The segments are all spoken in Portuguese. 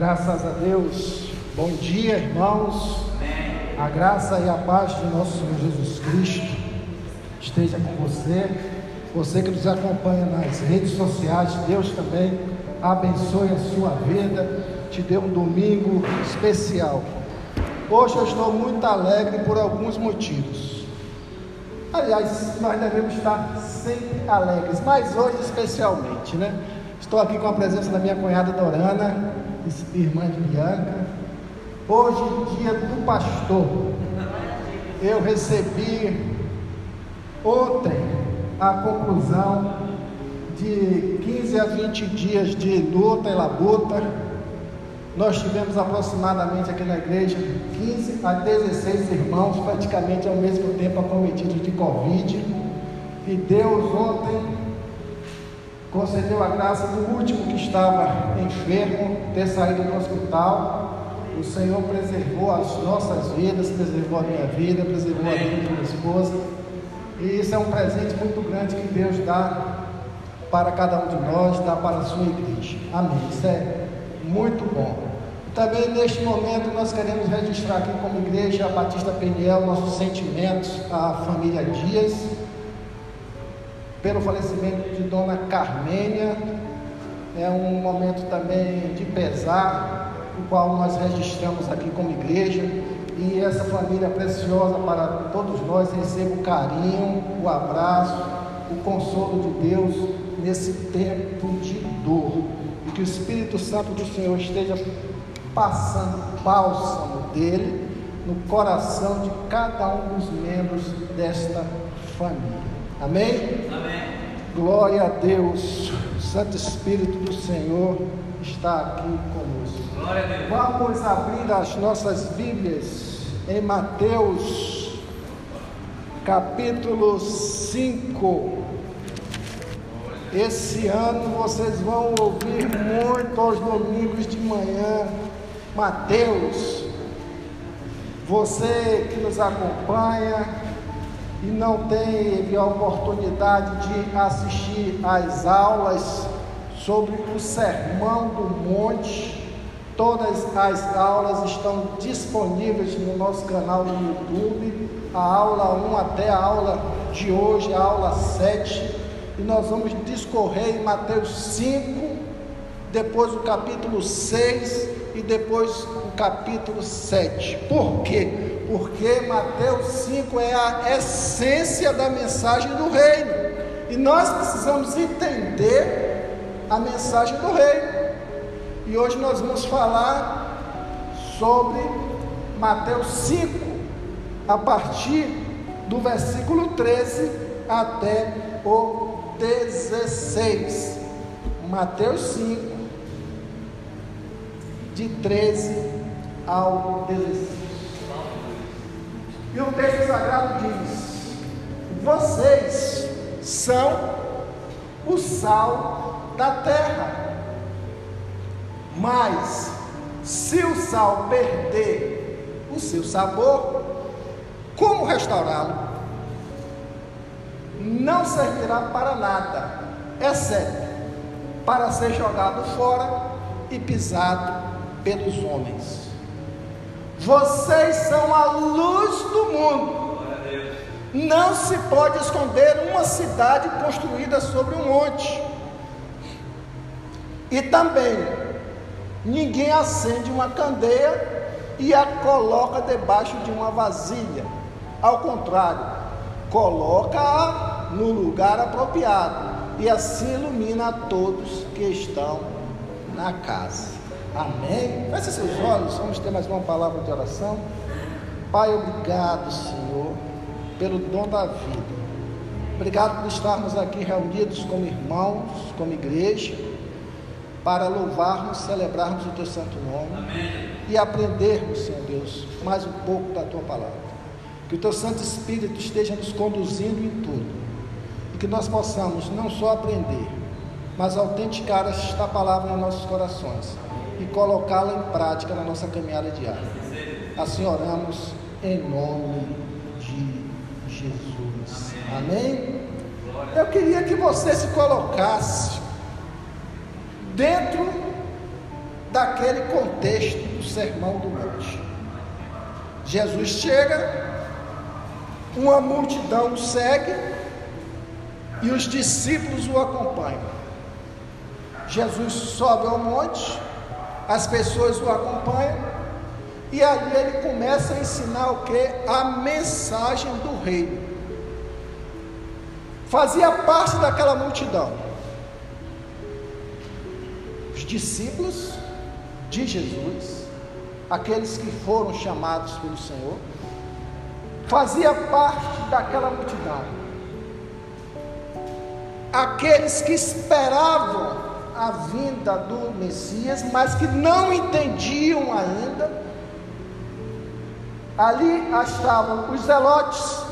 Graças a Deus. Bom dia, irmãos. A graça e a paz de nosso Senhor Jesus Cristo esteja com você. Você que nos acompanha nas redes sociais, Deus também abençoe a sua vida. Te dê um domingo especial. Hoje eu estou muito alegre por alguns motivos. Aliás, nós devemos estar sempre alegres, mas hoje especialmente, né? Estou aqui com a presença da minha cunhada Dorana, irmã de Bianca. Hoje, dia do pastor, eu recebi ontem a conclusão de 15 a 20 dias de luta e labuta. Nós tivemos aproximadamente aqui na igreja 15 a 16 irmãos, praticamente ao mesmo tempo acometidos de Covid. E Deus ontem concedeu a graça do último que estava enfermo ter saído do hospital. O Senhor preservou as nossas vidas, preservou a minha vida, preservou a vida da minha esposa. E isso é um presente muito grande que Deus dá para cada um de nós, dá para a sua igreja. Amém. Isso é muito bom. Também neste momento nós queremos registrar aqui como igreja Batista Peniel nossos sentimentos à família Dias pelo falecimento de Dona Carmênia. É um momento também de pesar, o qual nós registramos aqui como igreja. E essa família preciosa para todos nós receba o carinho, o abraço, o consolo de Deus nesse tempo de dor. E que o Espírito Santo do Senhor esteja passando bálsamo dele no coração de cada um dos membros desta família. Amém? Amém. Glória a Deus. O Santo Espírito do Senhor está aqui conosco. Glória a Deus. Vamos abrir as nossas Bíblias em Mateus, capítulo 5. Esse ano vocês vão ouvir muito aos domingos de manhã. Mateus, você que nos acompanha, e não teve a oportunidade de assistir às aulas sobre o Sermão do Monte, todas as aulas estão disponíveis no nosso canal no YouTube, a aula 1 até a aula de hoje, a aula 7, e nós vamos discorrer em Mateus 5, depois o capítulo 6 e depois o capítulo 7. Por quê? Porque Mateus 5 é a essência da mensagem do reino. E nós precisamos entender a mensagem do reino. E hoje nós vamos falar sobre Mateus 5, a partir do versículo 13 até o 16. Mateus 5, de 13 ao 16. E o texto sagrado diz: Vocês são o sal da terra. Mas, se o sal perder o seu sabor, como restaurá-lo? Não servirá para nada, exceto para ser jogado fora e pisado pelos homens. Vocês são a luz do mundo. Não se pode esconder uma cidade construída sobre um monte. E também, ninguém acende uma candeia e a coloca debaixo de uma vasilha. Ao contrário, coloca-a no lugar apropriado e assim ilumina a todos que estão na casa. Amém? Feche seus olhos, vamos ter mais uma palavra de oração. Pai, obrigado, Senhor, pelo dom da vida. Obrigado por estarmos aqui reunidos como irmãos, como igreja, para louvarmos, celebrarmos o Teu Santo Nome Amém. e aprendermos, Senhor Deus, mais um pouco da Tua palavra. Que o Teu Santo Espírito esteja nos conduzindo em tudo e que nós possamos não só aprender, mas autenticar esta palavra nos nossos corações e colocá-la em prática na nossa caminhada diária. Assim oramos em nome de Jesus. Amém? Eu queria que você se colocasse dentro daquele contexto do Sermão do Monte. Jesus chega, uma multidão o segue e os discípulos o acompanham. Jesus sobe ao monte, as pessoas o acompanham e ali ele começa a ensinar o que? A mensagem do reino. Fazia parte daquela multidão. Os discípulos de Jesus, aqueles que foram chamados pelo Senhor, fazia parte daquela multidão. Aqueles que esperavam a vinda do Messias, mas que não entendiam ainda. Ali estavam os zelotes,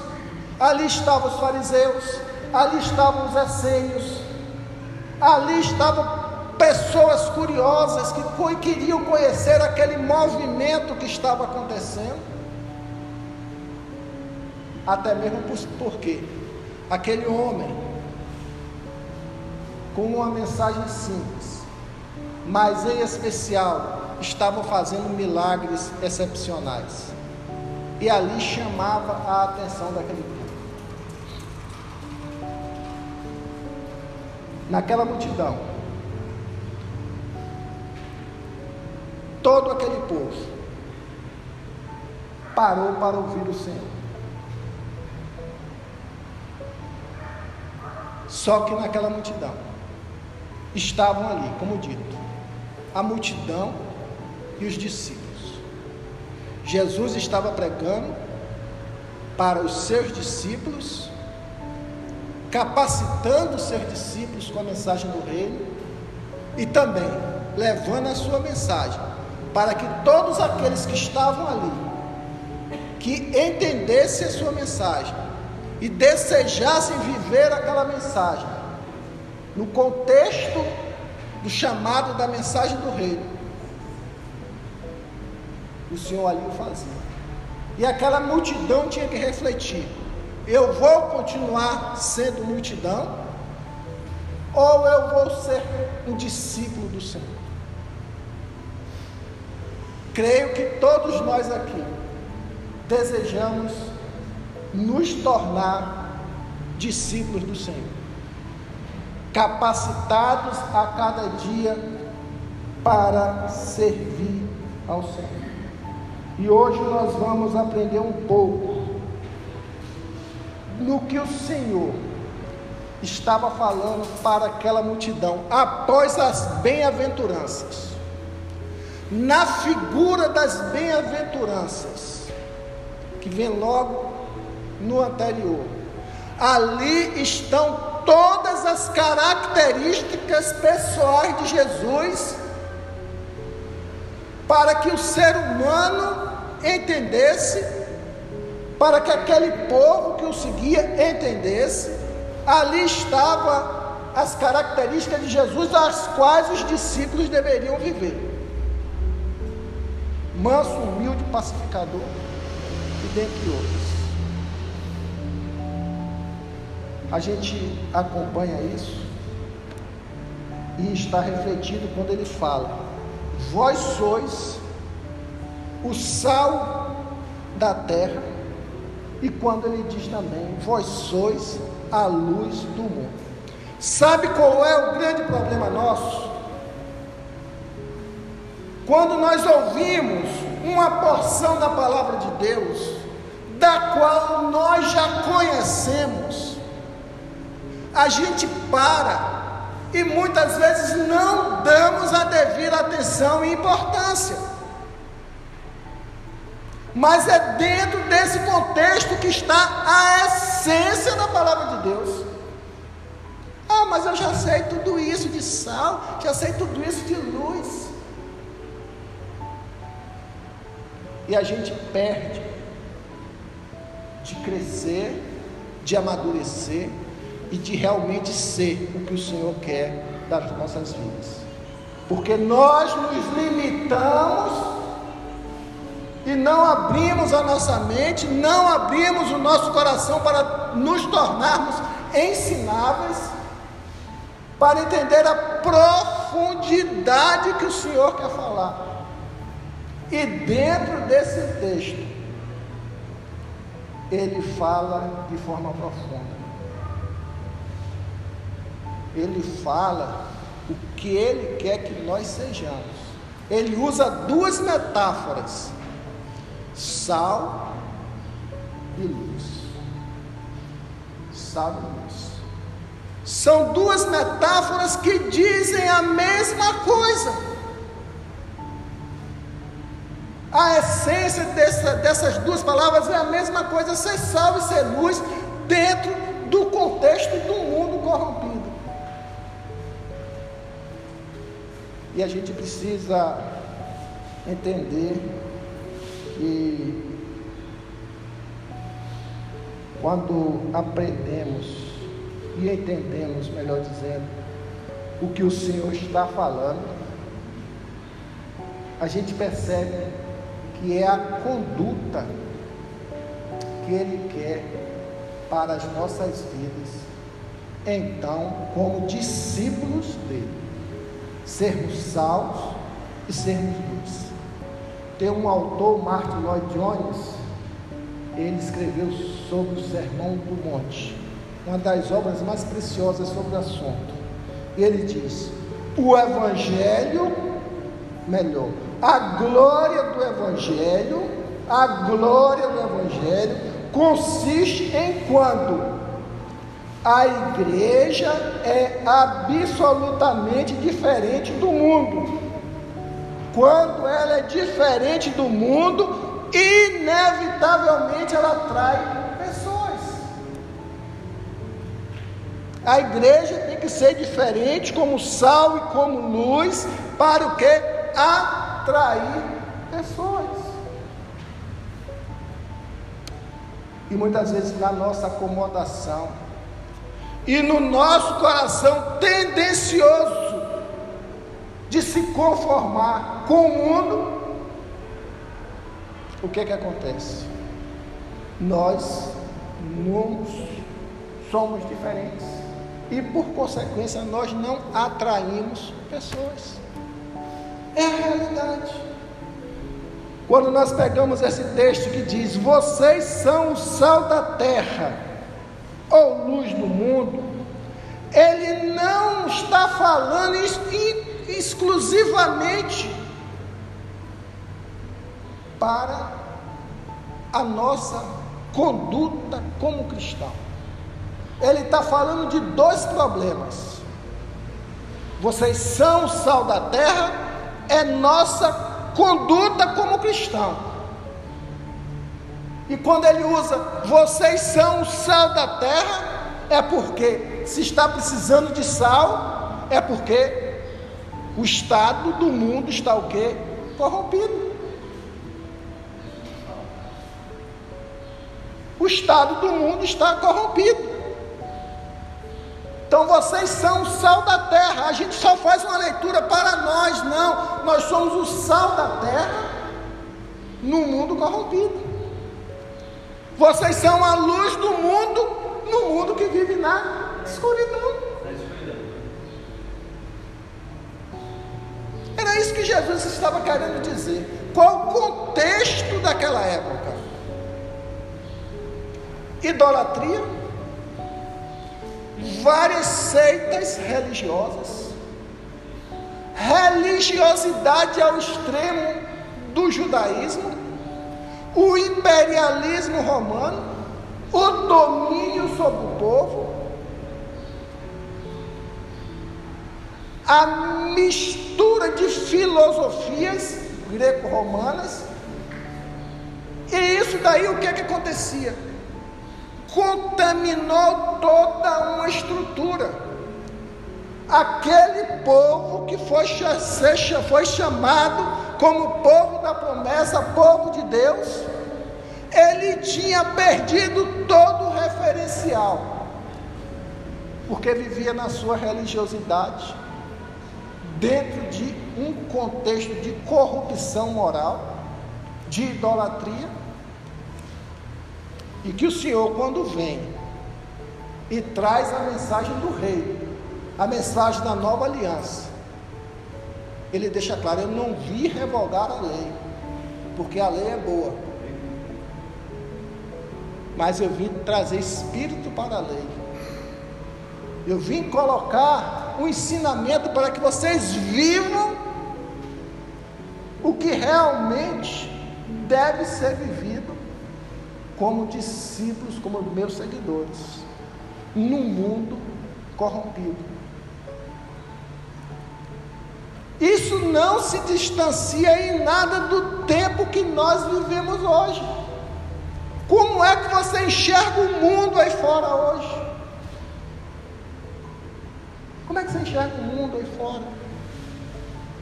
ali estavam os fariseus, ali estavam os essênios, ali estavam pessoas curiosas que queriam conhecer aquele movimento que estava acontecendo. Até mesmo porque aquele homem, com uma mensagem simples, mas em especial, estava fazendo milagres excepcionais. E ali chamava a atenção daquele povo. Naquela multidão, todo aquele povo parou para ouvir o Senhor. Só que naquela multidão estavam ali, como dito, a multidão e os discípulos. Jesus estava pregando para os seus discípulos, capacitando os seus discípulos com a mensagem do reino e também levando a sua mensagem para que todos aqueles que estavam ali, que entendessem a sua mensagem e desejassem viver aquela mensagem, no contexto do chamado da mensagem do reino, o Senhor ali o fazia. E aquela multidão tinha que refletir: eu vou continuar sendo multidão, ou eu vou ser um discípulo do Senhor? Creio que todos nós aqui desejamos nos tornar discípulos do Senhor, capacitados a cada dia para servir ao Senhor. E hoje nós vamos aprender um pouco no que o Senhor estava falando para aquela multidão após as bem-aventuranças na figura das bem-aventuranças, que vem logo no anterior. Ali estão todas as características pessoais de Jesus, para que o ser humano entendesse, para que aquele povo que o seguia entendesse, ali estava as características de Jesus, as quais os discípulos deveriam viver manso, humilde, pacificador e dentre outros. A gente acompanha isso e está refletido quando ele fala: Vós sois o sal da terra, e quando ele diz também: Vós sois a luz do mundo. Sabe qual é o grande problema nosso? Quando nós ouvimos uma porção da palavra de Deus, da qual nós já conhecemos, a gente para e muitas vezes não damos a devida atenção e importância. Mas é dentro desse contexto que está a essência da palavra de Deus. Ah, mas eu já sei tudo isso de sal, já sei tudo isso de luz. e a gente perde de crescer, de amadurecer e de realmente ser o que o Senhor quer das nossas vidas. Porque nós nos limitamos e não abrimos a nossa mente, não abrimos o nosso coração para nos tornarmos ensináveis, para entender a profundidade que o Senhor quer falar. E dentro desse texto, ele fala de forma profunda. Ele fala o que ele quer que nós sejamos. Ele usa duas metáforas: sal e luz. Sal e luz. São duas metáforas que dizem a mesma coisa. A essência dessa, dessas duas palavras é a mesma coisa: ser sal e ser luz, dentro do contexto do mundo corrompido. E a gente precisa entender que quando aprendemos e entendemos, melhor dizendo, o que o Senhor está falando, a gente percebe que é a conduta que Ele quer para as nossas vidas, então, como discípulos dele, sermos salvos e sermos luz. Tem um autor, Martin Lloyd Jones, ele escreveu sobre o Sermão do Monte, uma das obras mais preciosas sobre o assunto. Ele diz: o Evangelho, melhor, a glória do Evangelho, a glória do Evangelho consiste em quando a igreja é absolutamente diferente do mundo. Quando ela é diferente do mundo, inevitavelmente ela atrai pessoas. A igreja tem que ser diferente como sal e como luz para o que? Atrair pessoas. E muitas vezes na nossa acomodação e no nosso coração tendencioso de se conformar com o mundo, o que é que acontece? Nós não somos diferentes e por consequência nós não atraímos pessoas. É a realidade. Quando nós pegamos esse texto que diz: Vocês são o sal da terra, ou luz do mundo, ele não está falando exclusivamente para a nossa conduta como cristão. Ele está falando de dois problemas. Vocês são o sal da terra é nossa conduta como cristão. E quando ele usa vocês são o sal da terra, é porque se está precisando de sal, é porque o estado do mundo está o quê? Corrompido. O estado do mundo está corrompido. Então vocês são o sal da terra. A gente só faz uma leitura para nós, não. Nós somos o sal da terra no mundo corrompido. Vocês são a luz do mundo no mundo que vive na escuridão. Era isso que Jesus estava querendo dizer. Qual o contexto daquela época? Idolatria várias seitas religiosas, religiosidade ao extremo do judaísmo, o imperialismo romano, o domínio sobre o povo, a mistura de filosofias greco-romanas, e isso daí o que é que acontecia? contaminou toda uma estrutura. Aquele povo que foi, foi chamado como povo da promessa, povo de Deus, ele tinha perdido todo o referencial, porque vivia na sua religiosidade, dentro de um contexto de corrupção moral, de idolatria, e que o Senhor, quando vem e traz a mensagem do rei, a mensagem da nova aliança, ele deixa claro: Eu não vi revogar a lei, porque a lei é boa, mas eu vim trazer espírito para a lei. Eu vim colocar um ensinamento para que vocês vivam o que realmente deve ser vivido como discípulos, como meus seguidores, num mundo corrompido. Isso não se distancia em nada do tempo que nós vivemos hoje. Como é que você enxerga o mundo aí fora hoje? Como é que você enxerga o mundo aí fora?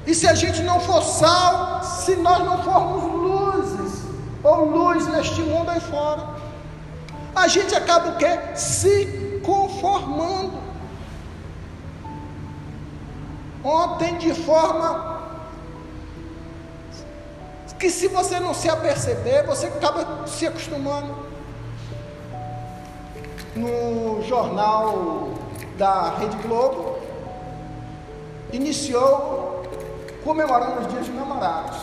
E se a gente não for sal, se nós não formos luzes, ou luz neste mundo aí fora, a gente acaba o quê? Se conformando. Ontem, de forma que se você não se aperceber, você acaba se acostumando. No jornal da Rede Globo, iniciou comemorando os dias de namorados.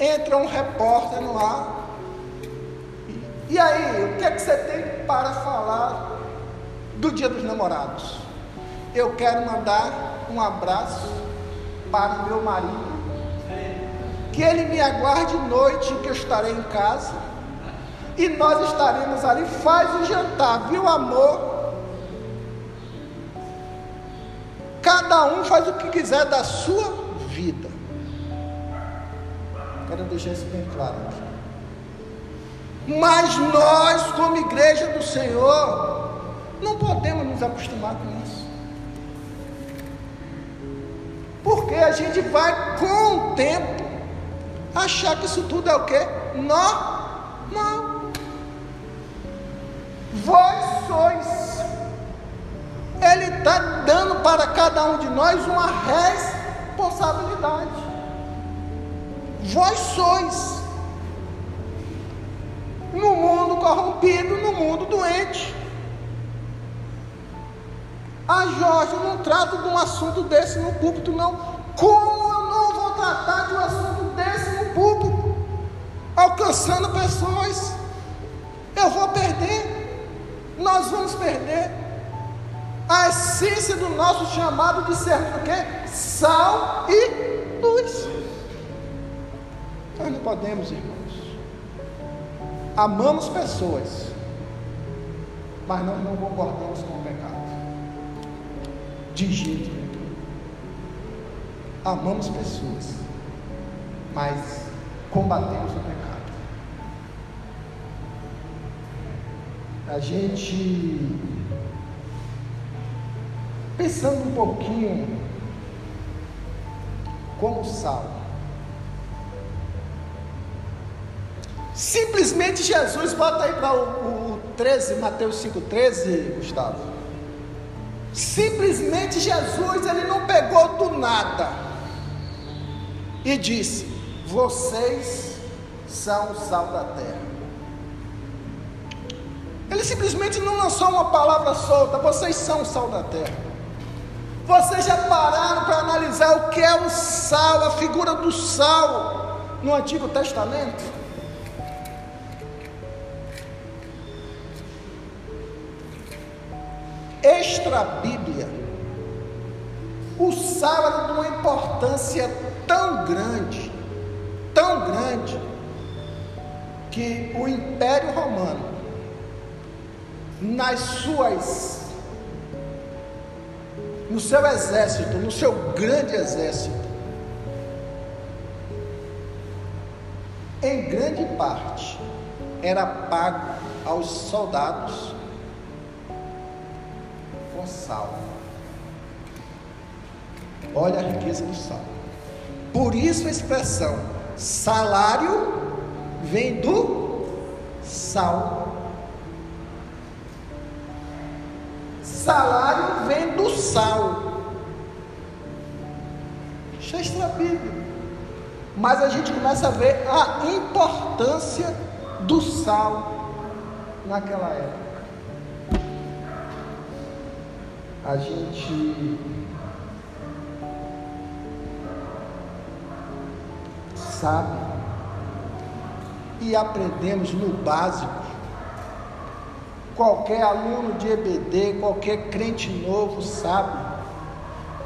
Entra um repórter no ar. E aí, o que é que você tem para falar do dia dos namorados? Eu quero mandar um abraço para o meu marido. Que ele me aguarde noite que eu estarei em casa. E nós estaremos ali. Faz o jantar, viu, amor? Cada um faz o que quiser da sua vida. Quero deixar isso bem claro aqui. Mas nós, como igreja do Senhor, não podemos nos acostumar com isso. Porque a gente vai com o tempo achar que isso tudo é o que? Normal. Vós sois ele está dando para cada um de nós uma responsabilidade. Vós sois no mundo corrompido, no mundo doente. Ah, Jorge, eu não trato de um assunto desse no púlpito, não. Como eu não vou tratar de um assunto desse no púlpito? Alcançando pessoas. Eu vou perder. Nós vamos perder a essência do nosso chamado de sermos o quê? Sal e luz. Nós não podemos, irmãos. Amamos pessoas, mas nós não concordamos com o pecado. De jeito. Amamos pessoas, mas combatemos o pecado. A gente Pensando um pouquinho como sal. Simplesmente Jesus, bota aí para o, o 13, Mateus 5,13, Gustavo. Simplesmente Jesus, ele não pegou do nada e disse: Vocês são o sal da terra. Ele simplesmente não lançou uma palavra solta: Vocês são o sal da terra. Vocês já pararam para analisar o que é o sal, a figura do sal no Antigo Testamento? Extra Bíblia, o sal era de uma importância tão grande, tão grande, que o Império Romano, nas suas no seu exército, no seu grande exército, em grande parte era pago aos soldados com sal. Olha a riqueza do sal. Por isso a expressão salário vem do sal. Salário vem do sal. Isso é extra bíblico. Mas a gente começa a ver a importância do sal naquela época. A gente sabe. E aprendemos no básico. Qualquer aluno de EBD, qualquer crente novo sabe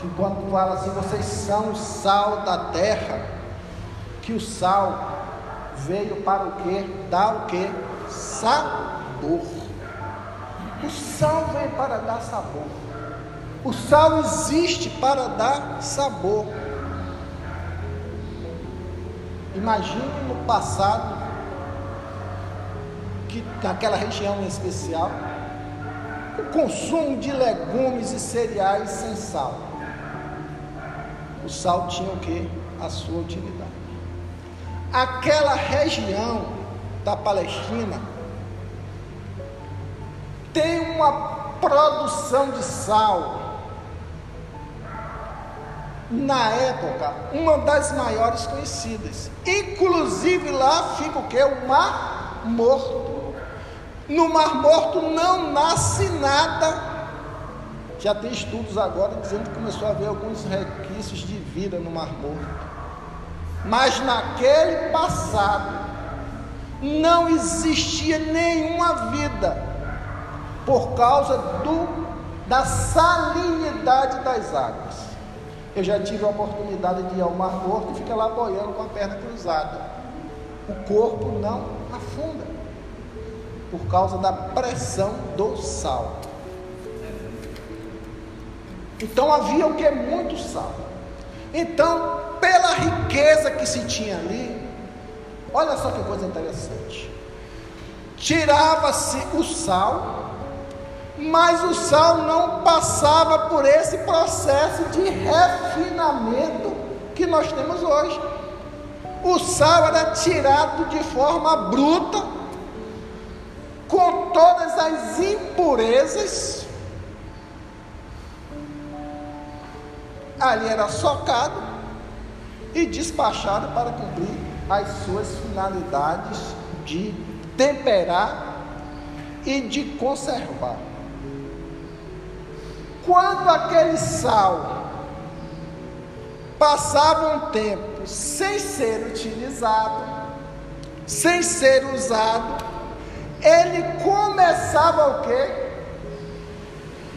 que quando fala assim, vocês são o sal da terra, que o sal veio para o quê? Dar o quê? Sabor. O sal veio para dar sabor. O sal existe para dar sabor. Imagine no passado, que naquela região em especial, o consumo de legumes e cereais sem sal. O sal tinha o que? A sua utilidade. Aquela região da Palestina tem uma produção de sal na época, uma das maiores conhecidas. Inclusive lá fica o que? O Mar Morto. No Mar Morto não nasce nada. Já tem estudos agora dizendo que começou a haver alguns requisitos de vida no Mar Morto. Mas naquele passado não existia nenhuma vida por causa do, da salinidade das águas. Eu já tive a oportunidade de ir ao Mar Morto e ficar lá boiando com a perna cruzada. O corpo não afunda por causa da pressão do sal. Então havia o que? Muito sal. Então, pela riqueza que se tinha ali, olha só que coisa interessante. Tirava-se o sal mas o sal não passava por esse processo de refinamento que nós temos hoje. O sal era tirado de forma bruta, com todas as impurezas. Ali era socado e despachado para cumprir as suas finalidades de temperar e de conservar. Quando aquele sal passava um tempo sem ser utilizado, sem ser usado, ele começava o quê?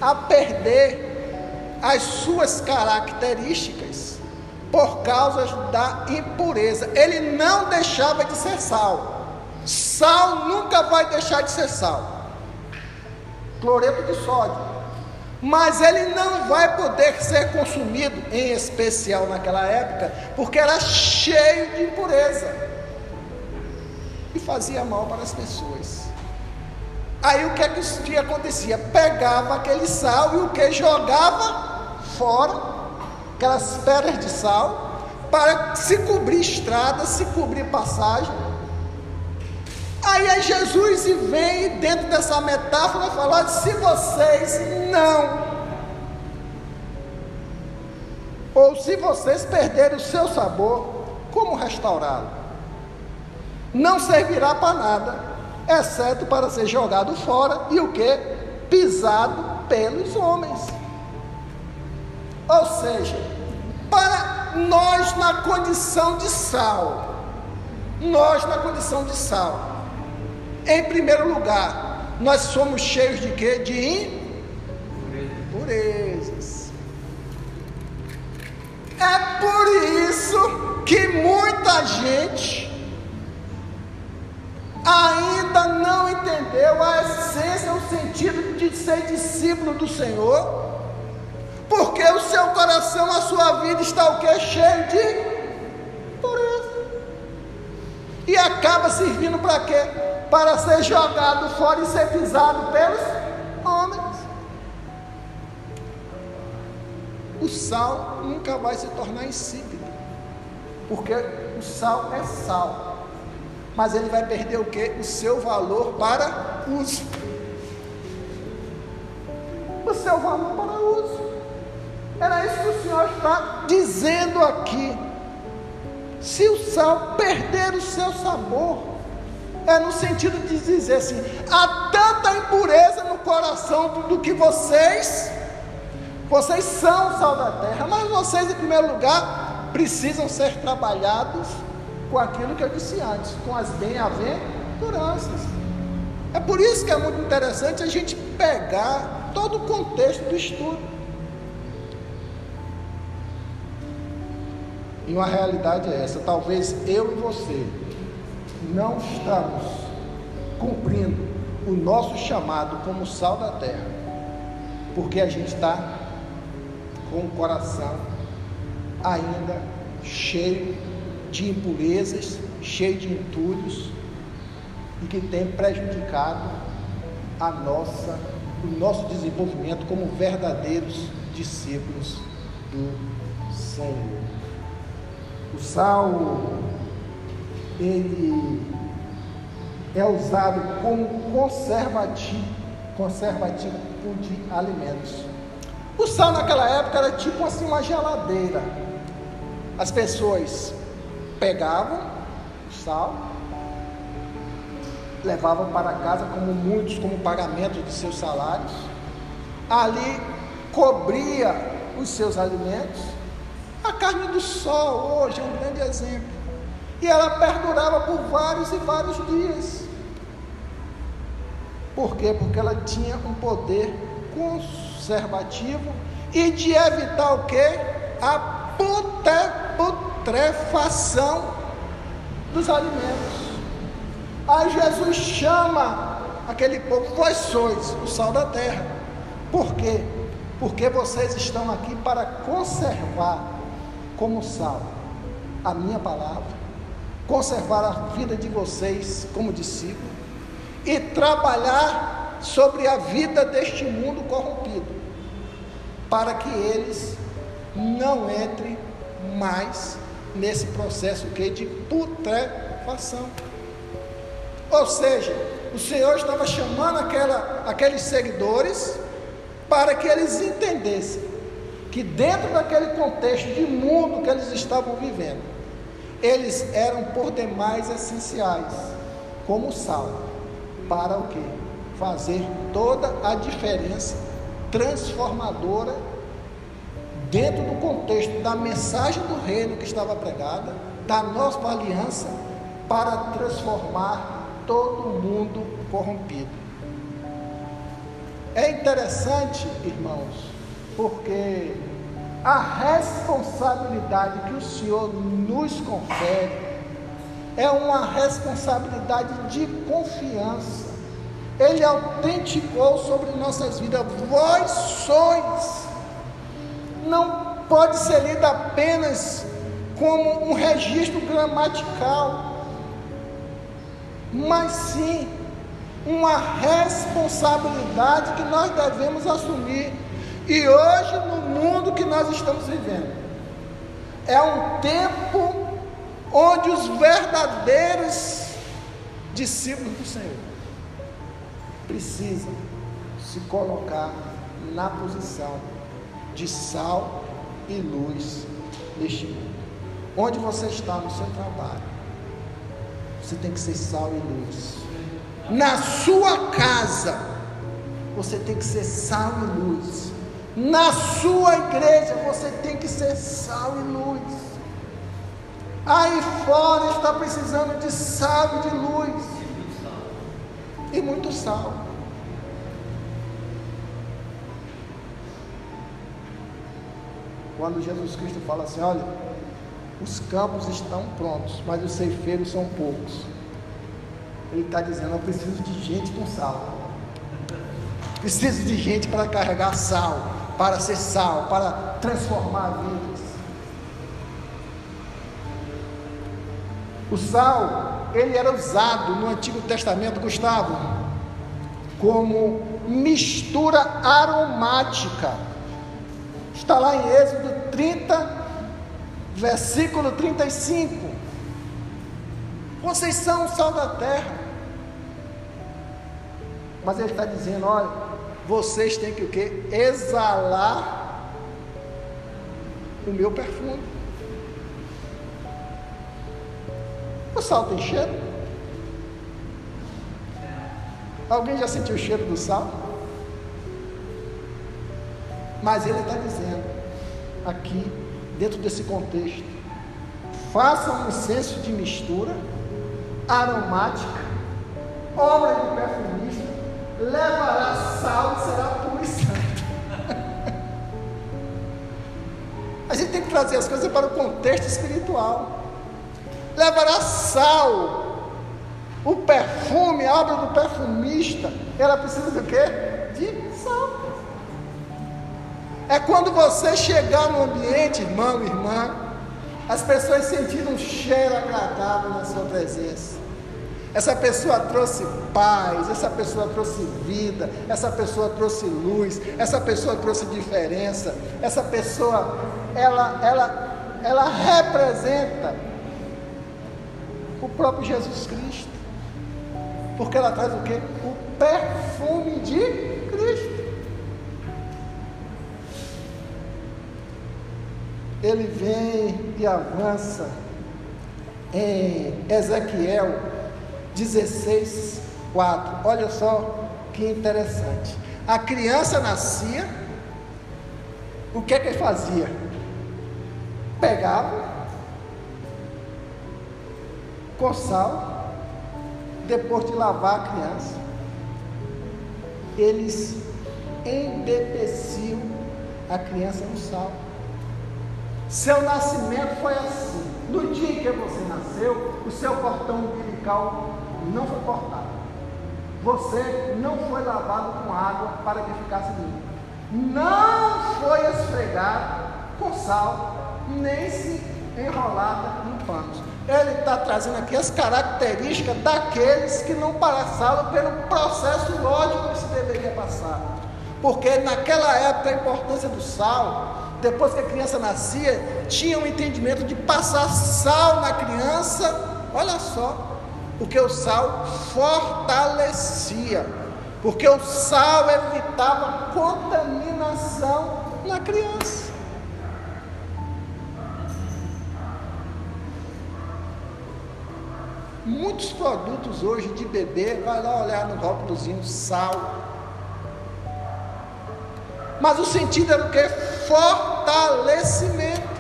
A perder as suas características por causa da impureza. Ele não deixava de ser sal. Sal nunca vai deixar de ser sal. Cloreto de sódio mas ele não vai poder ser consumido, em especial naquela época, porque era cheio de impureza e fazia mal para as pessoas. Aí o que é que acontecia? Pegava aquele sal e o que jogava fora, aquelas pedras de sal, para se cobrir estrada, se cobrir passagem. Aí é Jesus e vem dentro dessa metáfora falar: se vocês não, ou se vocês perderem o seu sabor, como restaurá-lo? Não servirá para nada, exceto para ser jogado fora e o que? Pisado pelos homens. Ou seja, para nós na condição de sal, nós na condição de sal, em primeiro lugar, nós somos cheios de quê? De impurezas. É por isso que muita gente ainda não entendeu a essência, o sentido de ser discípulo do Senhor, porque o seu coração, a sua vida está o que? Cheio de pureza. E acaba servindo para quê? Para ser jogado fora e ser pisado pelos homens. O sal nunca vai se tornar insípido, porque o sal é sal, mas ele vai perder o que? O seu valor para uso. O seu valor para uso. Era isso que o Senhor está dizendo aqui. Se o sal perder o seu sabor, é no sentido de dizer assim: há tanta impureza no coração do, que vocês, vocês são sal da terra, mas vocês, em primeiro lugar, precisam ser trabalhados com aquilo que eu disse antes, com as bem-aventuranças. É por isso que é muito interessante a gente pegar todo o contexto do estudo. E uma realidade é essa: talvez eu e você não estamos cumprindo o nosso chamado como sal da terra, porque a gente está com o coração ainda cheio de impurezas, cheio de entulhos e que tem prejudicado a nossa, o nosso desenvolvimento como verdadeiros discípulos do Senhor. O sal ele é usado como conservativo, conservativo de alimentos. O sal naquela época era tipo assim uma geladeira. As pessoas pegavam o sal, levavam para casa, como muitos, como pagamento de seus salários. Ali cobria os seus alimentos. A carne do sol, hoje, é um grande exemplo. E ela perdurava por vários e vários dias. Por quê? Porque ela tinha um poder conservativo e de evitar o quê? A putrefação dos alimentos. Aí Jesus chama aquele povo, vós sois o sal da terra. Por quê? Porque vocês estão aqui para conservar como sal a minha palavra, conservar a vida de vocês como discípulos e trabalhar sobre a vida deste mundo corrompido, para que eles não entrem mais nesse processo que de putrefação. Ou seja, o Senhor estava chamando aquela, aqueles seguidores para que eles entendessem que dentro daquele contexto de mundo que eles estavam vivendo, eles eram por demais essenciais, como sal, para o que? Fazer toda a diferença transformadora dentro do contexto da mensagem do reino que estava pregada, da nova aliança, para transformar todo mundo corrompido. É interessante, irmãos, porque a responsabilidade que o Senhor nos confere é uma responsabilidade de confiança. Ele autenticou sobre nossas vidas. Vós sois não pode ser lida apenas como um registro gramatical, mas sim uma responsabilidade que nós devemos assumir. E hoje, no mundo que nós estamos vivendo, é um tempo onde os verdadeiros discípulos do Senhor precisam se colocar na posição de sal e luz neste mundo. Onde você está no seu trabalho, você tem que ser sal e luz. Na sua casa, você tem que ser sal e luz. Na sua igreja, você tem que ser sal e luz. Aí fora está precisando de sal e de luz. E muito sal. Quando Jesus Cristo fala assim: olha, os campos estão prontos, mas os ceifeiros são poucos. Ele está dizendo: eu preciso de gente com sal. Preciso de gente para carregar sal, para ser sal, para transformar vidas. O sal, ele era usado no Antigo Testamento, Gustavo, como mistura aromática Está lá em Êxodo 30, versículo 35. Vocês são o sal da terra. Mas ele está dizendo: olha, vocês têm que o quê? Exalar o meu perfume. O sal tem cheiro? Alguém já sentiu o cheiro do sal? Mas ele está dizendo, aqui, dentro desse contexto, faça um incenso de mistura, aromática, obra de perfumista, levará sal e será puro e santo. A gente tem que trazer as coisas para o contexto espiritual. Levará sal. O perfume, a obra do perfumista, ela precisa do quê? De sal. É quando você chegar no ambiente, irmão, irmã, as pessoas sentiram um cheiro agradável na sua presença. Essa pessoa trouxe paz, essa pessoa trouxe vida, essa pessoa trouxe luz, essa pessoa trouxe diferença, essa pessoa, ela, ela, ela representa o próprio Jesus Cristo. Porque ela traz o que? O perfume de Cristo. ele vem e avança em Ezequiel 16, 4. Olha só que interessante. A criança nascia, o que é que ele fazia? Pegava com sal, depois de lavar a criança, eles embebeciam a criança no sal. Seu nascimento foi assim. No dia em que você nasceu, o seu portão umbilical não foi cortado. Você não foi lavado com água para que ficasse limpo. Não foi esfregado com sal, nem se enrolada em panos. Ele está trazendo aqui as características daqueles que não passaram pelo processo lógico que se deveria passar. Porque naquela época a importância do sal depois que a criança nascia, tinha um entendimento de passar sal na criança, olha só, porque o sal fortalecia, porque o sal evitava contaminação na criança. Muitos produtos hoje de bebê, vai lá olhar no rótulozinho sal, mas o sentido era o que? Fortalecimento.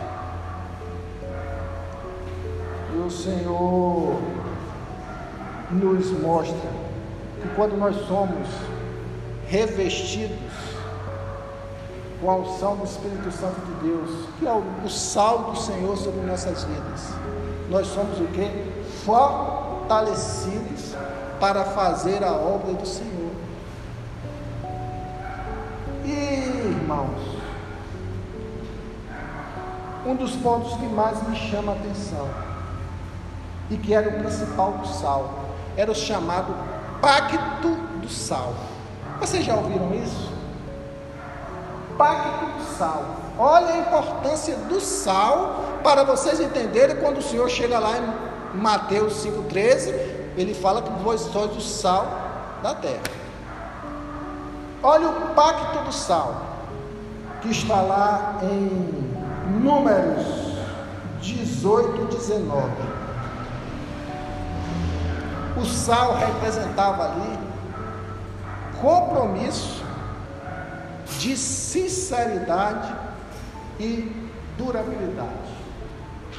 E o Senhor nos mostra que quando nós somos revestidos com a unção do Espírito Santo de Deus, que é o, o sal do Senhor sobre nossas vidas, nós somos o que? Fortalecidos para fazer a obra do Senhor. irmãos, um dos pontos que mais me chama a atenção e que era o principal do sal era o chamado Pacto do Sal. Vocês já ouviram isso? Pacto do Sal. Olha a importância do sal para vocês entenderem quando o Senhor chega lá em Mateus 5,13, ele fala que vós sois o sal da terra. Olha o pacto do sal que está lá em Números 18, 19. O sal representava ali compromisso de sinceridade e durabilidade.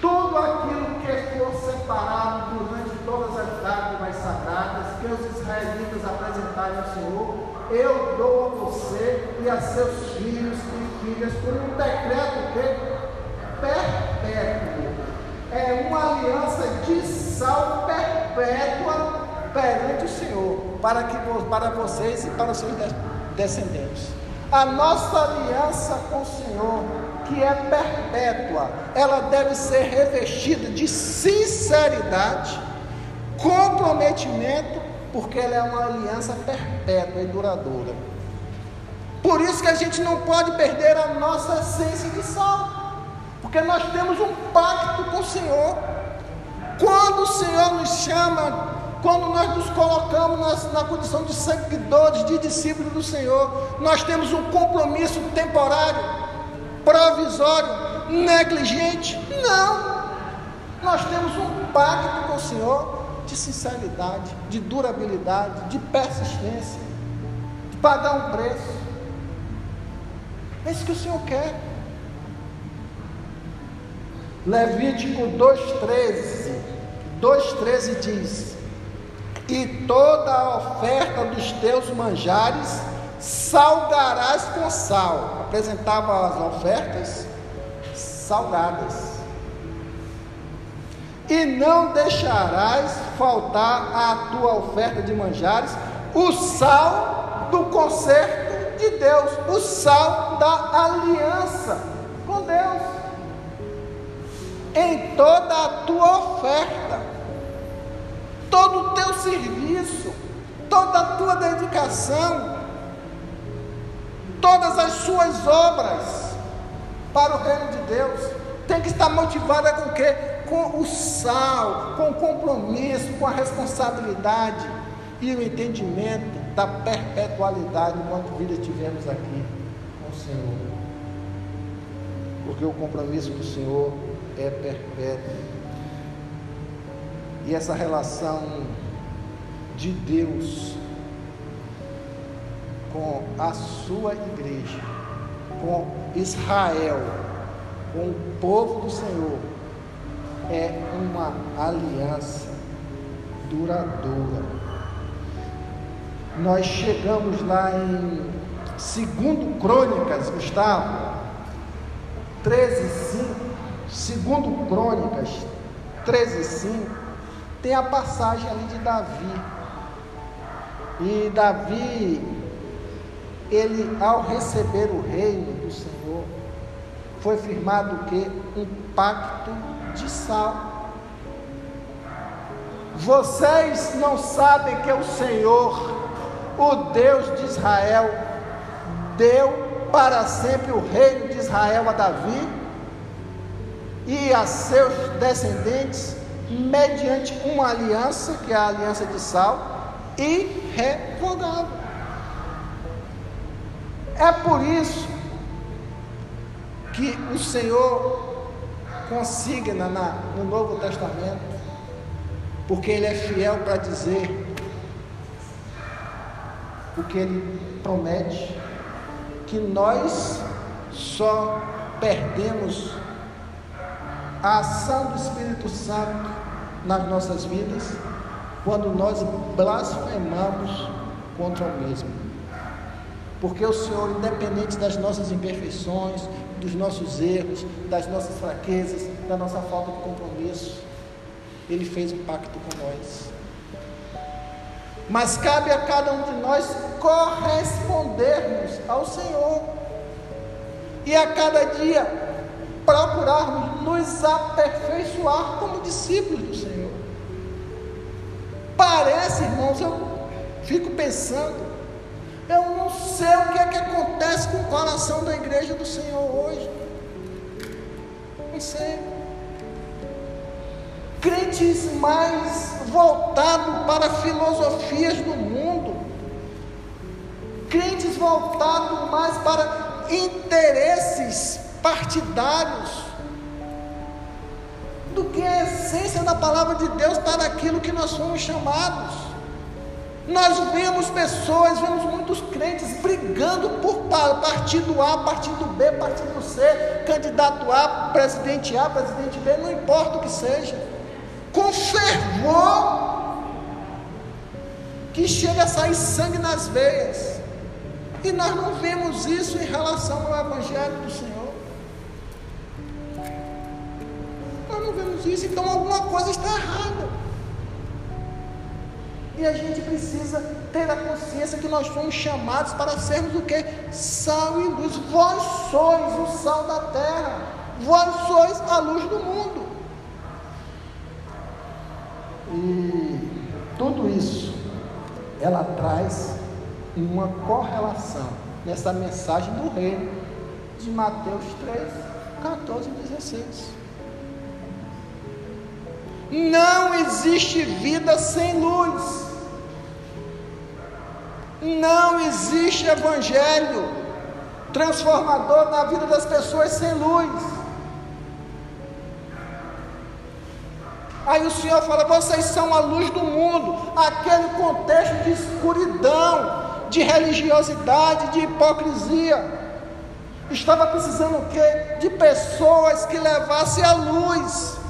Tudo aquilo que for separado durante todas as dátivas sagradas que os israelitas apresentaram ao Senhor, eu dou a você e a seus filhos e filhas por um decreto que perpétuo. É uma aliança de sal perpétua perante o Senhor, para, que, para vocês e para os seus descendentes. A nossa aliança com o Senhor, que é perpétua, ela deve ser revestida de sinceridade, comprometimento porque ela é uma aliança perpétua e duradoura. Por isso que a gente não pode perder a nossa essência de sal, porque nós temos um pacto com o Senhor. Quando o Senhor nos chama, quando nós nos colocamos na, na condição de seguidores, de discípulos do Senhor, nós temos um compromisso temporário, provisório, negligente? Não. Nós temos um pacto com o Senhor de sinceridade, de durabilidade, de persistência, de pagar um preço. É isso que o Senhor quer. Levítico 2,13. 2,13 diz: E toda a oferta dos teus manjares salgarás com sal. Apresentava as ofertas salgadas. E não deixarás faltar à tua oferta de manjares o sal do concerto de Deus, o sal da aliança com Deus. Em toda a tua oferta, todo o teu serviço, toda a tua dedicação, todas as suas obras para o reino de Deus, tem que estar motivada com o quê? Com o sal, com o compromisso, com a responsabilidade e o entendimento da perpetualidade enquanto vida estivermos aqui com o Senhor. Porque o compromisso com o Senhor é perpétuo. E essa relação de Deus com a sua igreja, com Israel, com o povo do Senhor, é uma aliança duradoura. Nós chegamos lá em segundo Crônicas, Gustavo, 13, 5, segundo Crônicas 13, 5, tem a passagem ali de Davi. E Davi ele, ao receber o reino do Senhor, foi firmado o que? Um pacto de sal. Vocês não sabem que o Senhor, o Deus de Israel, deu para sempre o reino de Israel a Davi e a seus descendentes, mediante uma aliança, que é a aliança de sal, irrevogável. É por isso que o Senhor consigna na, no Novo Testamento, porque Ele é fiel para dizer o que Ele promete, que nós só perdemos a ação do Espírito Santo nas nossas vidas quando nós blasfemamos contra o mesmo. Porque o Senhor, independente das nossas imperfeições, dos nossos erros, das nossas fraquezas, da nossa falta de compromisso, Ele fez um pacto com nós. Mas cabe a cada um de nós correspondermos ao Senhor. E a cada dia procurarmos nos aperfeiçoar como discípulos do Senhor. Parece, irmãos, eu fico pensando, eu não sei o que é que acontece com o coração da igreja do Senhor hoje. Não sei. Crentes mais voltados para filosofias do mundo. Crentes voltados mais para interesses partidários. Do que a essência da palavra de Deus para aquilo que nós somos chamados. Nós vemos pessoas, vemos muitos crentes brigando por partido A, partido B, partido C, candidato A, presidente A, presidente B, não importa o que seja, com fervor, que chega a sair sangue nas veias. E nós não vemos isso em relação ao Evangelho do Senhor. Não vemos isso, então alguma coisa está errada. E a gente precisa ter a consciência que nós fomos chamados para sermos o que? Sal e luz. Vós sois o sal da terra. Vós sois a luz do mundo. E tudo isso, ela traz uma correlação nessa mensagem do reino de Mateus 3, 14 e 16. Não existe vida sem luz. Não existe evangelho transformador na vida das pessoas sem luz. Aí o Senhor fala: vocês são a luz do mundo, aquele contexto de escuridão, de religiosidade, de hipocrisia. Estava precisando o quê? De pessoas que levassem a luz.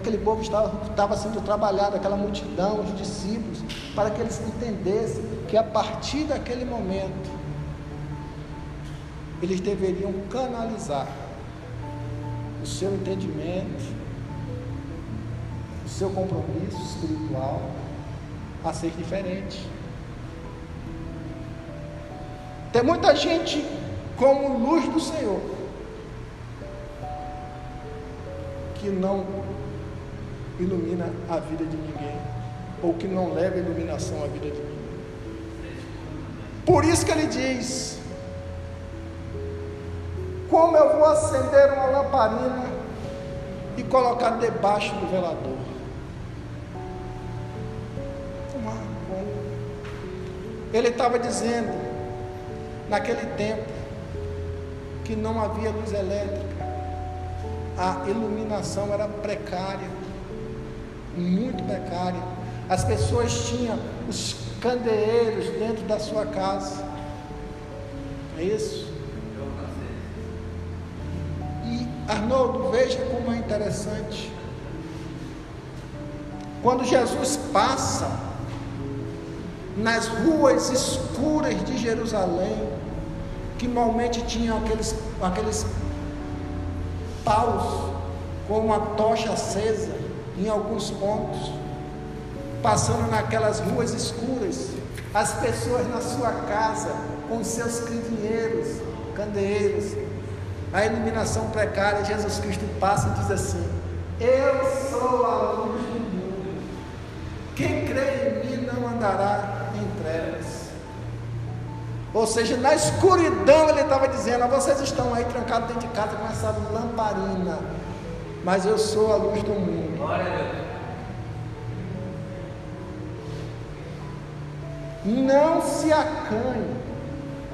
Aquele povo estava, estava sendo trabalhado, aquela multidão, os discípulos, para que eles entendessem que a partir daquele momento, eles deveriam canalizar o seu entendimento, o seu compromisso espiritual a ser diferente. Tem muita gente como luz do Senhor que não ilumina a vida de ninguém, ou que não leva iluminação à vida de ninguém. Por isso que ele diz: Como eu vou acender uma lamparina e colocar debaixo do velador? Ele estava dizendo, naquele tempo, que não havia luz elétrica, a iluminação era precária, muito precária. As pessoas tinham os candeeiros dentro da sua casa. É isso? E Arnoldo, veja como é interessante. Quando Jesus passa nas ruas escuras de Jerusalém, que normalmente tinham aqueles, aqueles paus com uma tocha acesa em alguns pontos, passando naquelas ruas escuras, as pessoas na sua casa com seus candeeiros, candeeiros, a iluminação precária, Jesus Cristo passa e diz assim: Eu sou a luz do mundo. Quem crê em mim não andará em trevas. Ou seja, na escuridão ele estava dizendo: vocês estão aí trancados dentro de casa com essa lamparina, mas eu sou a luz do mundo. Não se acanhe.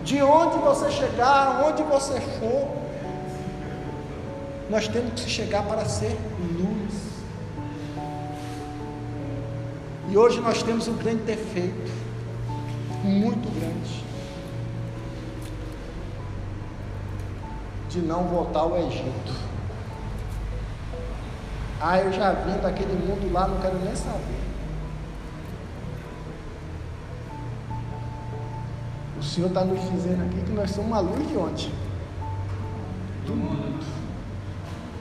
De onde você chegar, onde você for, nós temos que chegar para ser luz. E hoje nós temos um grande defeito, muito grande, de não voltar ao Egito. Ah, eu já vim daquele mundo lá, não quero nem saber. O Senhor está nos dizendo aqui que nós somos uma luz de onde? Do mundo.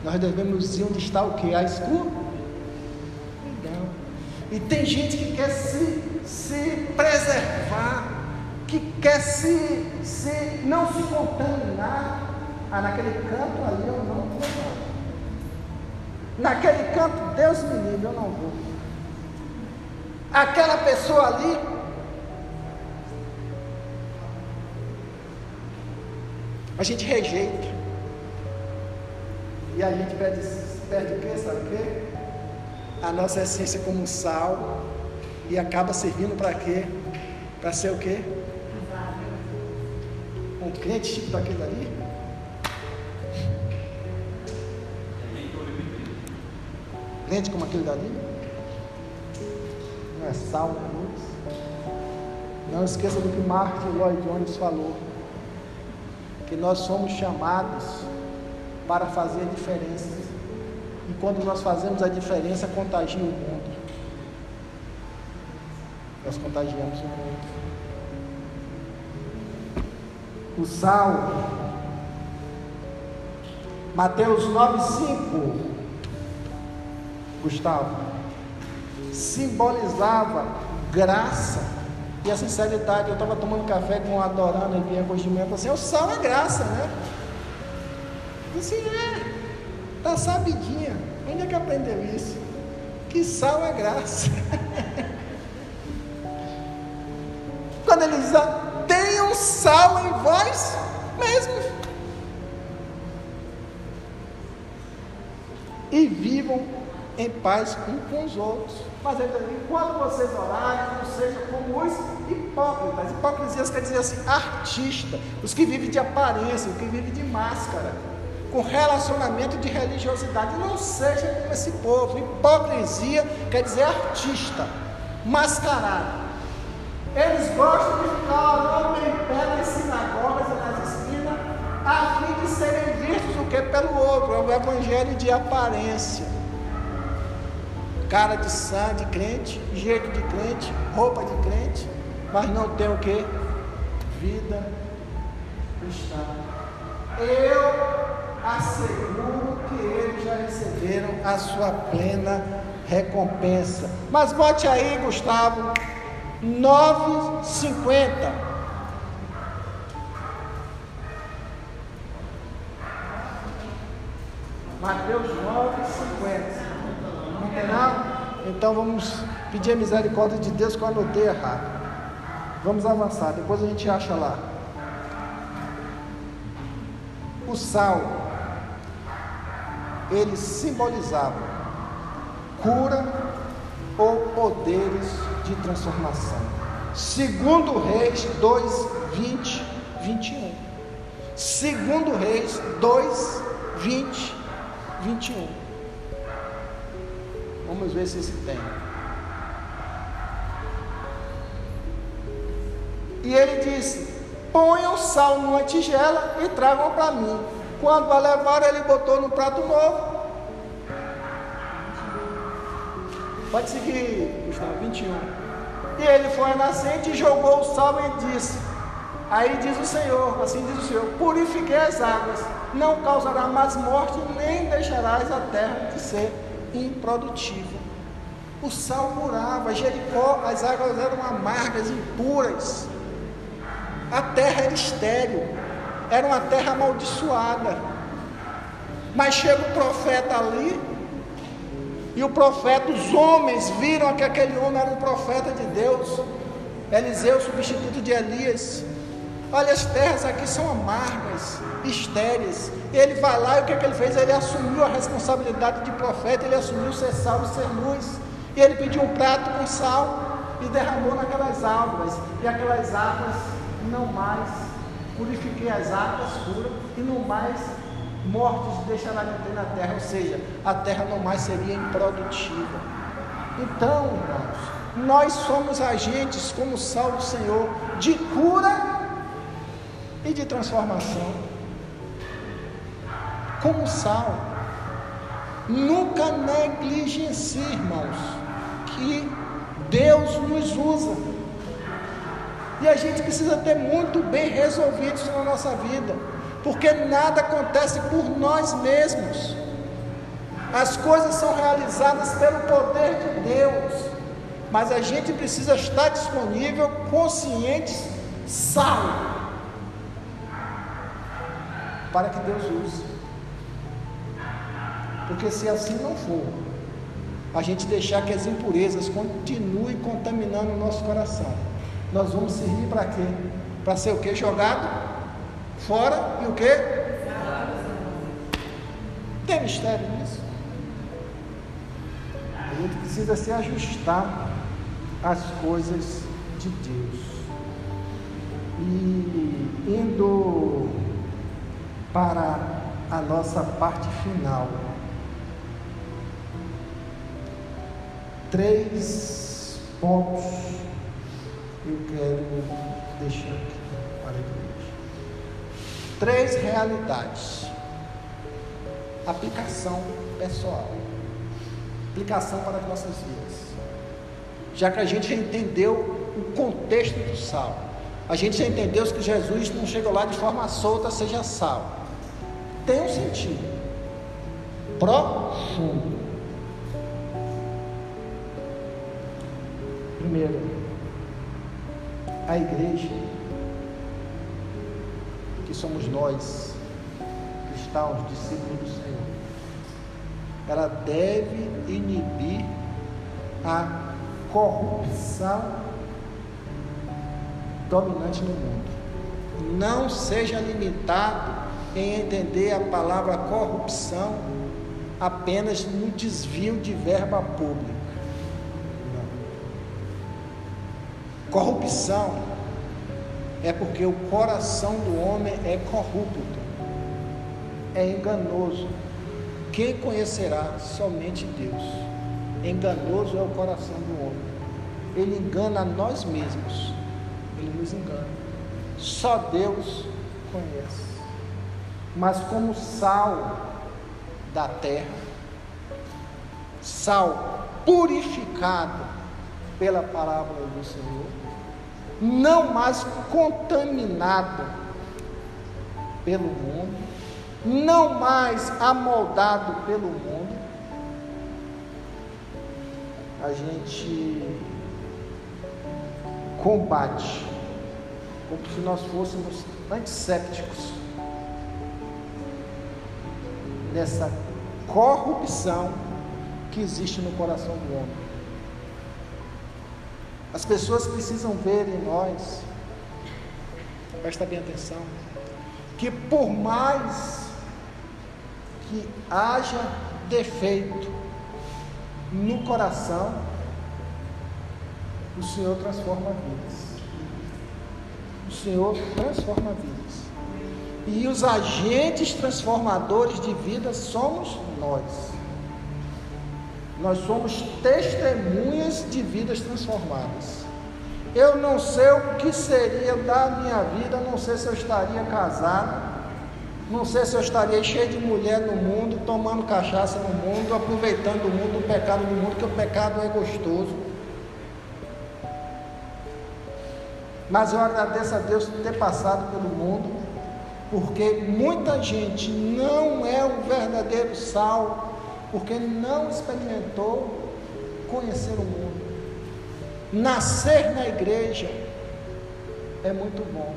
Nós devemos ir onde está o que? A escuridão. E tem gente que quer se, se preservar, que quer se, se não se contaminar. Ah, naquele canto ali eu não vou. Naquele canto, Deus me livre, eu não vou. Aquela pessoa ali A gente rejeita. E a gente perde, perde o quê? Sabe o quê? A nossa essência como sal. E acaba servindo para quê? Para ser o quê? Um crente tipo daquele ali? Crente como aquele dali? Não é sal, não é luz. Não esqueça do que Martin Lloyd Jones falou que nós somos chamados para fazer a diferença. E quando nós fazemos a diferença, contagia o mundo. Nós contagiamos o mundo. O sal, Mateus 9,5, Gustavo, simbolizava graça e a sinceridade, eu estava tomando café com a Dorana e de manhã, assim, o sal é graça, né? Disse, é, tá sabidinha. Onde é que aprendeu isso? Que sal é graça. Quando ele diz, tenham sal em vós mesmos. E vivam em paz um com os outros. Mas ele diz, enquanto vocês orarem, não sejam como os hipócritas. Hipocrisias quer dizer assim, artista, os que vivem de aparência, os que vivem de máscara, com relacionamento de religiosidade. Não seja como esse povo. Hipocrisia quer dizer artista, mascarado. Eles gostam de ficar orando em pé nas sinagogas e nas esquinas, a fim de serem vistos o que pelo outro. É o evangelho de aparência. Cara de sangue de crente, jeito de crente, roupa de crente, mas não tem o que? Vida cristã. Eu asseguro que eles já receberam a sua plena recompensa. Mas bote aí, Gustavo, 9,50. Mateus 9,50. Vamos pedir a misericórdia de Deus que eu anotei errado. Vamos avançar, depois a gente acha lá. O sal, ele simbolizava cura ou poderes de transformação. Segundo Reis 2, 20, 21. Segundo Reis 2, 20, 21. Vamos ver se esse tem. E ele disse: ponham sal numa tigela e tragam para mim. Quando a levaram, ele botou no prato novo. Pode seguir, Gustavo, 21. E ele foi à nascente e jogou o sal e disse: Aí diz o Senhor, assim diz o Senhor: Purifiquei as águas, não causará mais morte, nem deixarás a terra de ser improdutiva. O sal curava, Jericó, as águas eram amargas, impuras. A terra era estéril, era uma terra amaldiçoada. Mas chega o profeta ali, e o profeta, os homens viram que aquele homem era um profeta de Deus. Eliseu, substituto de Elias. Olha, as terras aqui são amargas, estéreis. Ele vai lá e o que, é que ele fez? Ele assumiu a responsabilidade de profeta, ele assumiu ser sal e ser luz. E ele pediu um prato com sal e derramou naquelas águas. E aquelas águas não mais, purifiquei as águas puras e não mais mortes deixará de ter na terra, ou seja, a terra não mais seria improdutiva. Então, irmãos, nós somos agentes como sal do Senhor de cura e de transformação. Como sal. Nunca negligencie, irmãos, que Deus nos usa. E a gente precisa ter muito bem resolvido isso na nossa vida, porque nada acontece por nós mesmos. As coisas são realizadas pelo poder de Deus, mas a gente precisa estar disponível, consciente, salvo, para que Deus use. Porque se assim não for, a gente deixar que as impurezas continuem contaminando o nosso coração nós vamos servir para quê? Para ser o que? Jogado fora e o que? Tem mistério nisso. A gente precisa se ajustar às coisas de Deus. E indo para a nossa parte final. Três pontos eu quero deixar aqui para a igreja. Três realidades. Aplicação pessoal. Aplicação para as nossas vidas. Já que a gente já entendeu o contexto do sal. A gente já entendeu que Jesus não chegou lá de forma solta, seja sal. Tem um sentido profundo. Primeiro, a igreja, que somos nós, cristãos, discípulos do Senhor, ela deve inibir a corrupção dominante no mundo. Não seja limitado em entender a palavra corrupção apenas no desvio de verba pública. Corrupção é porque o coração do homem é corrupto, é enganoso. Quem conhecerá? Somente Deus. Enganoso é o coração do homem. Ele engana a nós mesmos. ele nos engana. Só Deus conhece. Mas como sal da terra, sal purificado pela palavra do Senhor, não mais contaminado pelo mundo, não mais amoldado pelo mundo, a gente combate como se nós fôssemos antissépticos nessa corrupção que existe no coração do homem. As pessoas precisam ver em nós, presta bem atenção, que por mais que haja defeito no coração, o Senhor transforma vidas. O Senhor transforma vidas. E os agentes transformadores de vidas somos nós. Nós somos testemunhas de vidas transformadas. Eu não sei o que seria da minha vida, não sei se eu estaria casado, não sei se eu estaria cheio de mulher no mundo, tomando cachaça no mundo, aproveitando o mundo, o pecado no mundo, que o pecado é gostoso. Mas eu agradeço a Deus ter passado pelo mundo, porque muita gente não é o verdadeiro sal, porque não experimentou conhecer o mundo. Nascer na igreja é muito bom,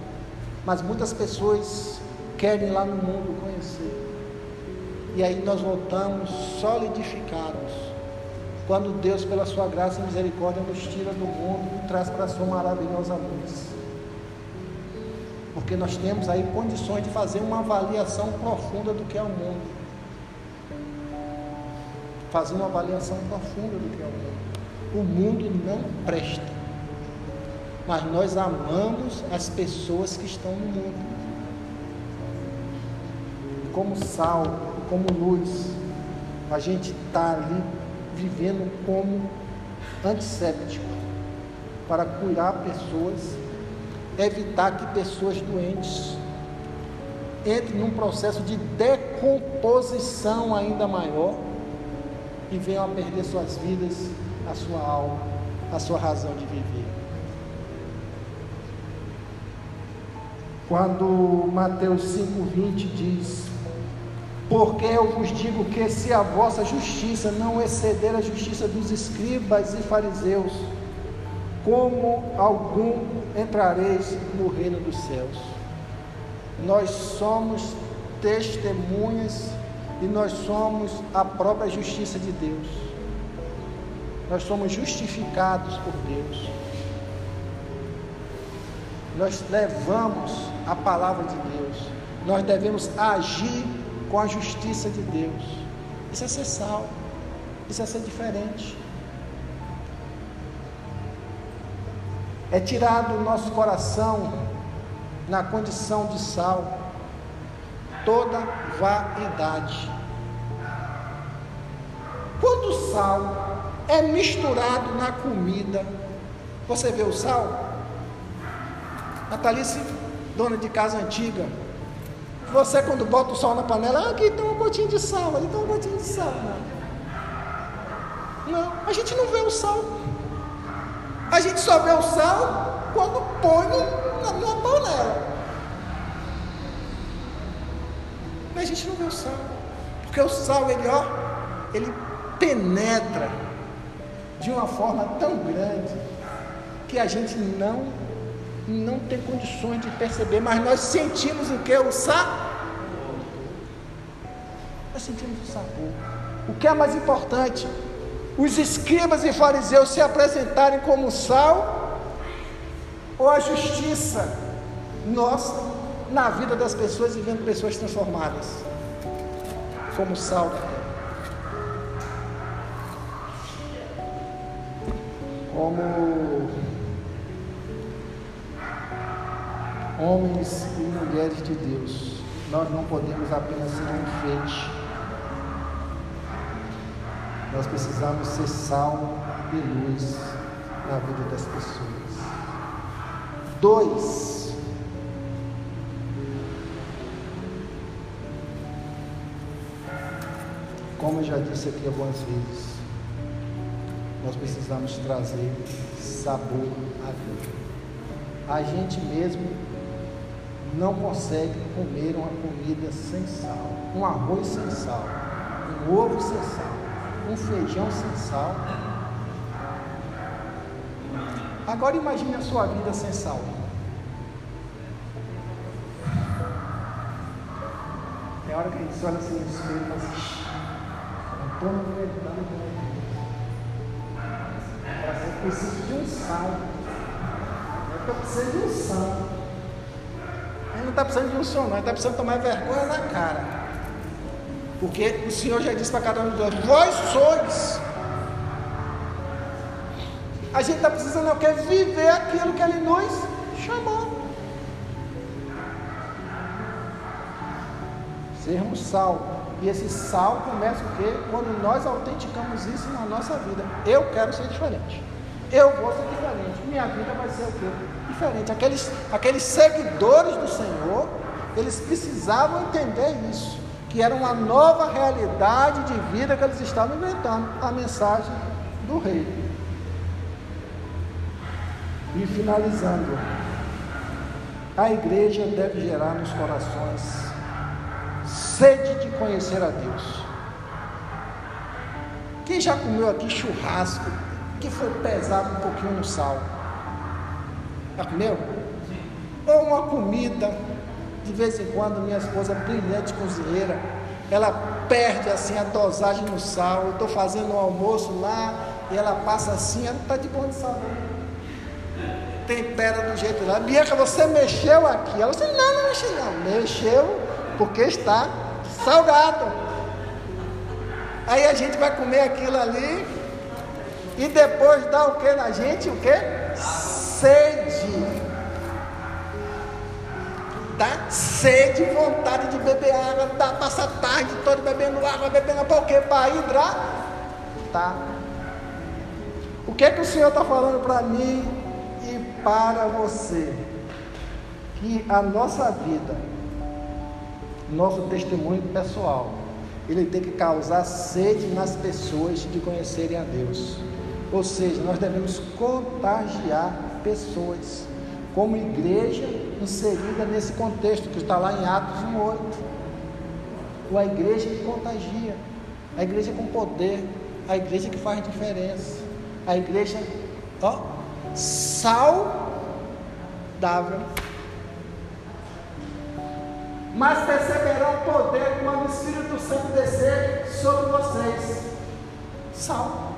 mas muitas pessoas querem lá no mundo conhecer. E aí nós voltamos solidificados. Quando Deus, pela sua graça e misericórdia, nos tira do mundo e traz para a sua maravilhosa luz porque nós temos aí condições de fazer uma avaliação profunda do que é o mundo. Fazer uma avaliação profunda do que é o mundo. O mundo não presta, mas nós amamos as pessoas que estão no mundo. Como sal, como luz, a gente está ali vivendo como antisséptico para curar pessoas evitar que pessoas doentes entrem num processo de decomposição ainda maior e venham a perder suas vidas, a sua alma, a sua razão de viver. Quando Mateus 5,20 diz: Porque eu vos digo que se a vossa justiça não exceder a justiça dos escribas e fariseus, como algum entrareis no reino dos céus. Nós somos testemunhas e nós somos a própria justiça de Deus. Nós somos justificados por Deus. Nós levamos a palavra de Deus. Nós devemos agir com a justiça de Deus. Isso é ser sal. Isso é ser diferente. é tirado do nosso coração, na condição de sal, toda vaidade. Quando o sal é misturado na comida, você vê o sal? Natalice, dona de casa antiga, você quando bota o sal na panela, ah, aqui tem uma gotinha de sal, ali tem uma gotinha de sal. Não, não a gente não vê o sal. A gente só vê o sal quando põe numa panela. Mas a gente não vê o sal. Porque o sal, ele, ó, ele penetra de uma forma tão grande que a gente não não tem condições de perceber, mas nós sentimos o que? O sabor. Nós sentimos o sabor. O que é mais importante? os escribas e fariseus se apresentarem como sal ou a justiça nossa na vida das pessoas e vendo pessoas transformadas como sal. Como homens e mulheres de Deus, nós não podemos apenas ser um enfeite nós precisamos ser sal e luz na vida das pessoas. 2. Como eu já disse aqui algumas vezes, nós precisamos trazer sabor à vida. A gente mesmo não consegue comer uma comida sem sal, um arroz sem sal, um ovo sem sal, um feijão sem sal. Agora imagine a sua vida sem sal. Tem hora que a gente olha assim no espelho e fala assim, não estou aguentando Você precisa de um sal. Eu estou precisando de um sal. Ele não está precisando de um som, não, ele está precisando tomar vergonha na cara. Porque o Senhor já disse para cada um de nós: Vós sois. A gente está precisando o quê? Viver aquilo que Ele nos chamou. Sermos sal. E esse sal começa o quê? Quando nós autenticamos isso na nossa vida. Eu quero ser diferente. Eu vou ser diferente. Minha vida vai ser o quê? Diferente. Aqueles, aqueles seguidores do Senhor, eles precisavam entender isso. Que era uma nova realidade de vida que eles estavam inventando. A mensagem do rei. E finalizando. A igreja deve gerar nos corações sede de conhecer a Deus. Quem já comeu aqui churrasco que foi pesado um pouquinho no sal. Já comeu? Ou uma comida, de vez em quando, minha esposa, brilhante cozinheira, ela perde assim a dosagem no sal. Eu estou fazendo um almoço lá e ela passa assim, ela está de bom de sal. Tempera do jeito lá. Bianca, você mexeu aqui. Ela disse, não, não mexi não. Mexeu porque está salgado. Aí a gente vai comer aquilo ali e depois dá o que na gente? O que? Sede. Dá sede, vontade de beber água, dá, passa a tarde toda bebendo água, bebendo por quê? Para hidratar. O que é que o Senhor está falando para mim e para você? Que a nossa vida, nosso testemunho pessoal, ele tem que causar sede nas pessoas de conhecerem a Deus. Ou seja, nós devemos contagiar pessoas, como igreja inserida nesse contexto que está lá em Atos 1,8. A igreja que contagia, a igreja com poder, a igreja que faz diferença, a igreja, ó, saudável. Mas receberão poder quando o Espírito Santo descer sobre vocês. Sal.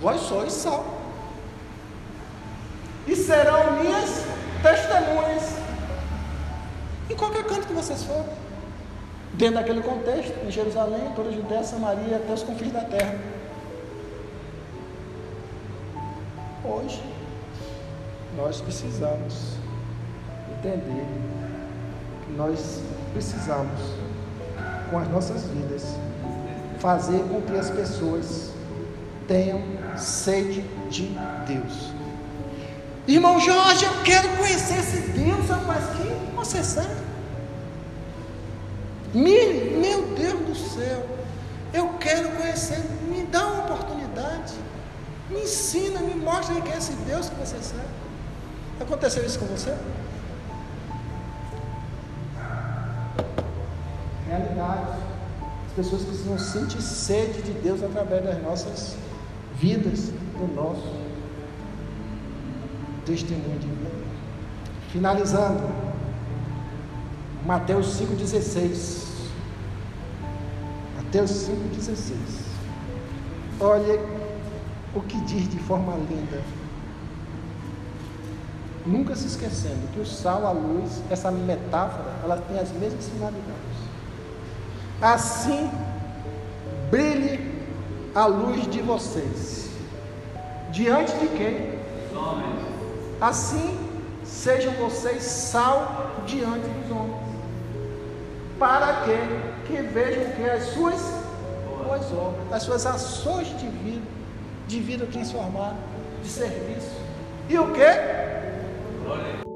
Vós sois sal. E serão minhas testemunhas. Em qualquer canto que vocês forem. Dentro daquele contexto, em Jerusalém, toda a Judéia, Samaria, até os confins da terra. Hoje, nós precisamos entender nós precisamos, com as nossas vidas, fazer com que as pessoas tenham sede de Deus. Irmão Jorge, eu quero conhecer esse Deus, rapaz, que você sabe? Me, meu Deus do céu, eu quero conhecer, me dá uma oportunidade, me ensina, me mostra quem é esse Deus que você sabe. Aconteceu isso com você? As pessoas precisam sentir sede de Deus através das nossas vidas, do nosso testemunho de vida. Finalizando, Mateus 5,16. Mateus 5,16. Olha o que diz de forma linda. Nunca se esquecendo que o sal, a luz, essa metáfora, ela tem as mesmas finalidades. Assim, brilhe a luz de vocês. Diante de quem? Assim sejam vocês sal diante dos homens. Para que, que vejam que as suas boas obras, as suas ações de vida, de vida transformada, de serviço. E o que?